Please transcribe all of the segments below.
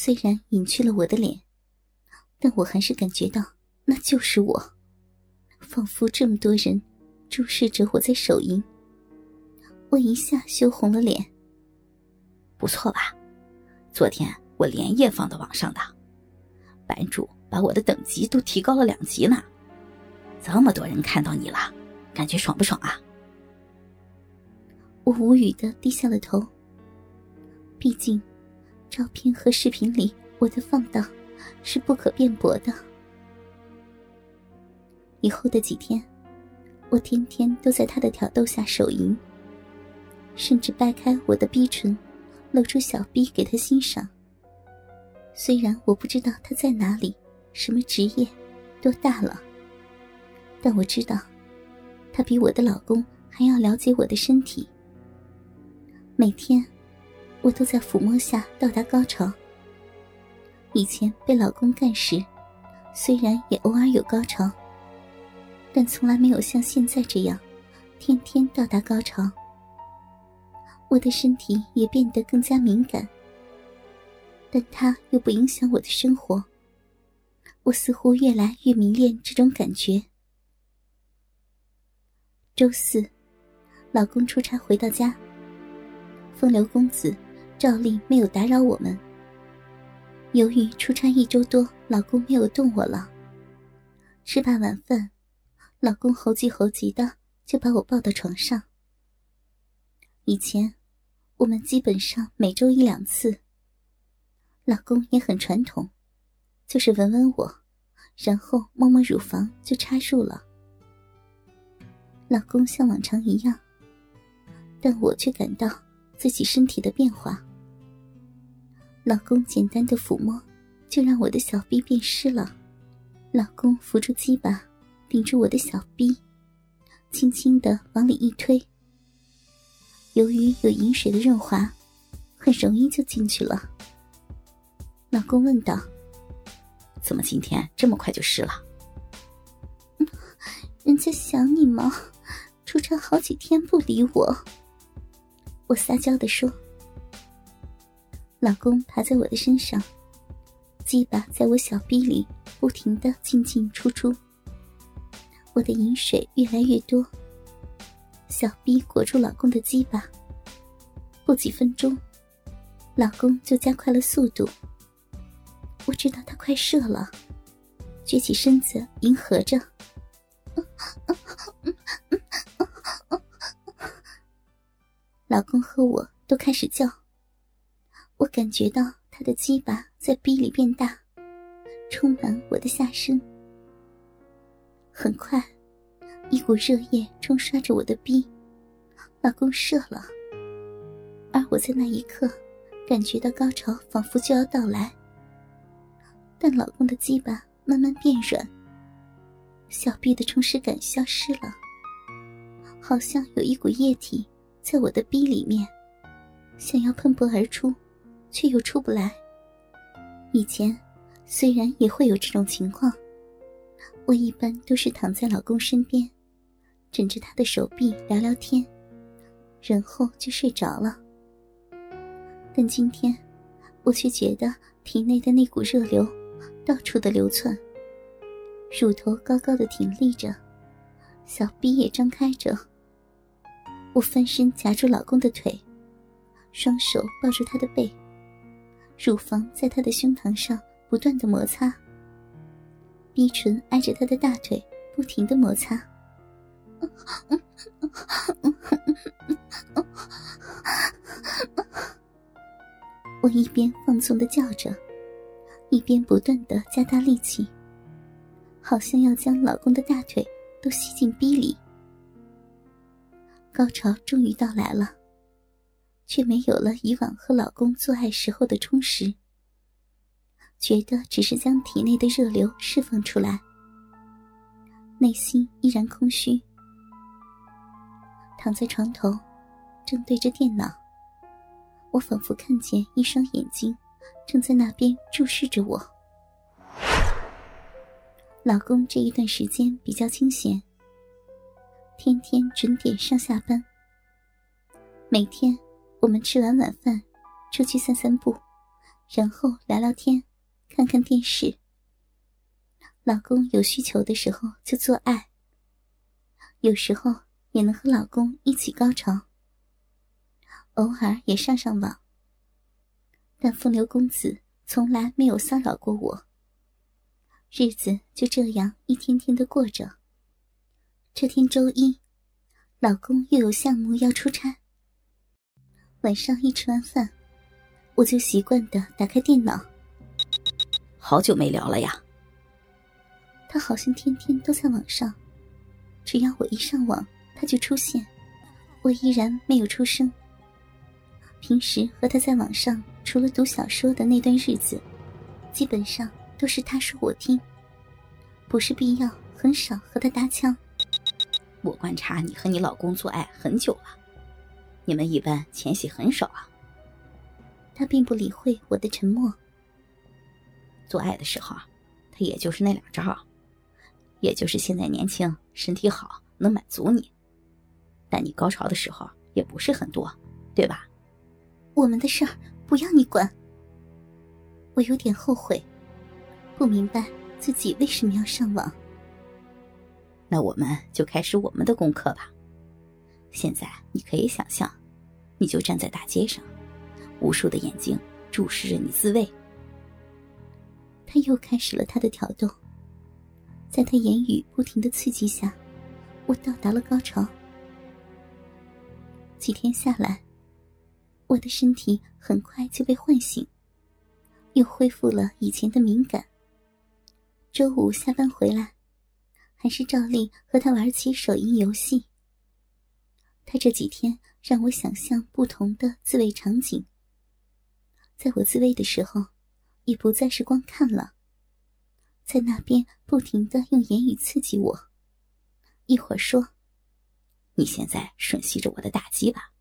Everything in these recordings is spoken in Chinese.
虽然隐去了我的脸，但我还是感觉到那就是我，仿佛这么多人注视着我在手淫。我一下羞红了脸。不错吧？昨天我连夜放到网上的，版主把我的等级都提高了两级呢。这么多人看到你了，感觉爽不爽啊？我无语的低下了头。毕竟，照片和视频里我的放荡是不可辩驳的。以后的几天，我天天都在他的挑逗下手淫，甚至掰开我的逼唇，露出小逼给他欣赏。虽然我不知道他在哪里，什么职业，多大了。但我知道，他比我的老公还要了解我的身体。每天，我都在抚摸下到达高潮。以前被老公干时，虽然也偶尔有高潮，但从来没有像现在这样，天天到达高潮。我的身体也变得更加敏感，但他又不影响我的生活。我似乎越来越迷恋这种感觉。周四，老公出差回到家。风流公子照例没有打扰我们。由于出差一周多，老公没有动我了。吃罢晚饭，老公猴急猴急的就把我抱到床上。以前，我们基本上每周一两次。老公也很传统，就是吻吻我，然后摸摸乳房就插入了。老公像往常一样，但我却感到自己身体的变化。老公简单的抚摸，就让我的小臂变湿了。老公扶住鸡巴，顶住我的小臂，轻轻的往里一推。由于有饮水的润滑，很容易就进去了。老公问道：“怎么今天这么快就湿了？”“ 人家想你吗？”出差好几天不理我，我撒娇的说：“老公爬在我的身上，鸡巴在我小臂里不停的进进出出。我的饮水越来越多，小臂裹住老公的鸡巴。不几分钟，老公就加快了速度。我知道他快射了，撅起身子迎合着。”老公和我都开始叫，我感觉到他的鸡巴在逼里变大，充满我的下身。很快，一股热液冲刷着我的逼，老公射了。而我在那一刻感觉到高潮仿佛就要到来，但老公的鸡巴慢慢变软，小臂的充实感消失了，好像有一股液体。在我的逼里面，想要喷薄而出，却又出不来。以前虽然也会有这种情况，我一般都是躺在老公身边，枕着他的手臂聊聊天，然后就睡着了。但今天，我却觉得体内的那股热流到处的流窜，乳头高高的挺立着，小臂也张开着。我翻身夹住老公的腿，双手抱住他的背，乳房在他的胸膛上不断的摩擦，逼唇挨着他的大腿不停的摩擦。我一边放纵的叫着，一边不断的加大力气，好像要将老公的大腿都吸进逼里。高潮终于到来了，却没有了以往和老公做爱时候的充实。觉得只是将体内的热流释放出来，内心依然空虚。躺在床头，正对着电脑，我仿佛看见一双眼睛正在那边注视着我。老公这一段时间比较清闲。天天准点上下班。每天我们吃完晚饭，出去散散步，然后聊聊天，看看电视。老公有需求的时候就做爱，有时候也能和老公一起高潮，偶尔也上上网。但风流公子从来没有骚扰过我，日子就这样一天天的过着。这天周一，老公又有项目要出差。晚上一吃完饭，我就习惯的打开电脑。好久没聊了呀。他好像天天都在网上，只要我一上网，他就出现。我依然没有出声。平时和他在网上，除了读小说的那段日子，基本上都是他说我听，不是必要，很少和他搭腔。我观察你和你老公做爱很久了，你们一般前戏很少啊。他并不理会我的沉默。做爱的时候，他也就是那两招。也就是现在年轻，身体好，能满足你。但你高潮的时候也不是很多，对吧？我们的事儿不要你管。我有点后悔，不明白自己为什么要上网。那我们就开始我们的功课吧。现在你可以想象，你就站在大街上，无数的眼睛注视着你自慰。他又开始了他的挑逗。在他言语不停的刺激下，我到达了高潮。几天下来，我的身体很快就被唤醒，又恢复了以前的敏感。周五下班回来，还是照例和他玩起手淫游戏。他这几天让我想象不同的自慰场景，在我自慰的时候，也不再是光看了。在那边不停的用言语刺激我，一会儿说：“你现在吮吸着我的大鸡巴，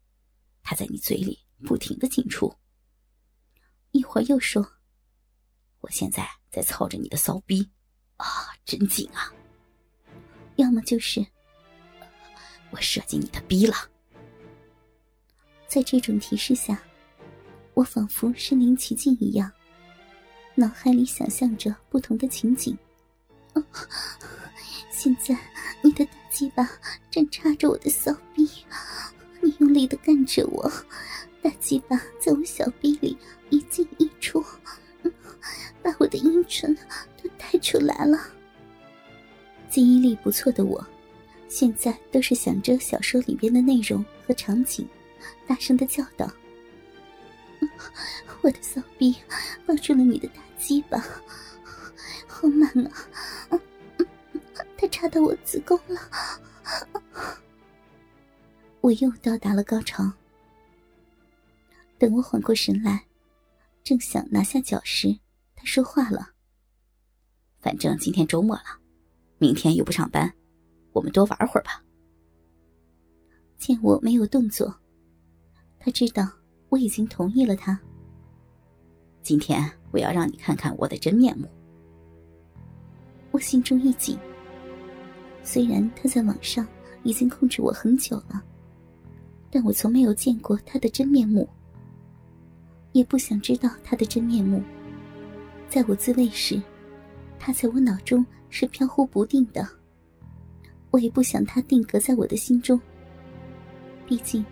它在你嘴里不停的进出。”一会儿又说：“我现在在操着你的骚逼，啊，真紧啊！”要么就是我射进你的逼了。在这种提示下，我仿佛身临其境一样。脑海里想象着不同的情景。哦，现在你的大鸡巴正插着我的小臂，你用力的干着我，大鸡巴在我小臂里一进一出，把我的阴唇都带出来了。记忆力不错的我，现在都是想着小说里边的内容和场景，大声的叫道：“我的骚逼抱住了你的大。”鸡巴，好满啊！他插到我子宫了，我又到达了高潮。等我缓过神来，正想拿下脚时，他说话了：“反正今天周末了，明天又不上班，我们多玩会儿吧。”见我没有动作，他知道我已经同意了他。今天我要让你看看我的真面目。我心中一紧。虽然他在网上已经控制我很久了，但我从没有见过他的真面目，也不想知道他的真面目。在我自慰时，他在我脑中是飘忽不定的。我也不想他定格在我的心中。毕竟，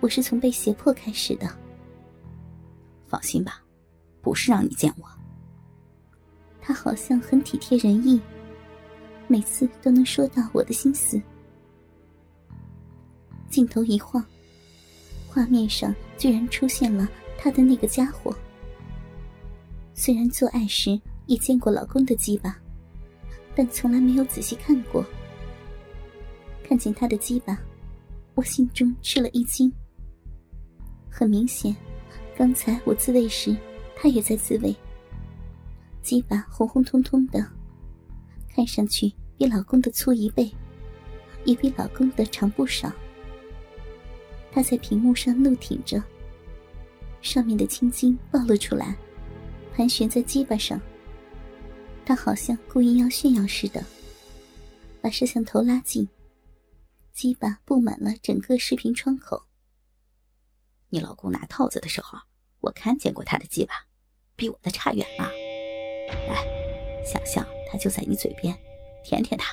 我是从被胁迫开始的。放心吧。不是让你见我。他好像很体贴人意，每次都能说到我的心思。镜头一晃，画面上居然出现了他的那个家伙。虽然做爱时也见过老公的鸡巴，但从来没有仔细看过。看见他的鸡巴，我心中吃了一惊。很明显，刚才我自慰时。他也在自慰，鸡巴红红彤彤的，看上去比老公的粗一倍，也比老公的长不少。他在屏幕上怒挺着，上面的青筋暴露出来，盘旋在鸡巴上。他好像故意要炫耀似的，把摄像头拉近，鸡巴布满了整个视频窗口。你老公拿套子的时候，我看见过他的鸡巴。比我的差远了。来，想象他就在你嘴边，舔舔他。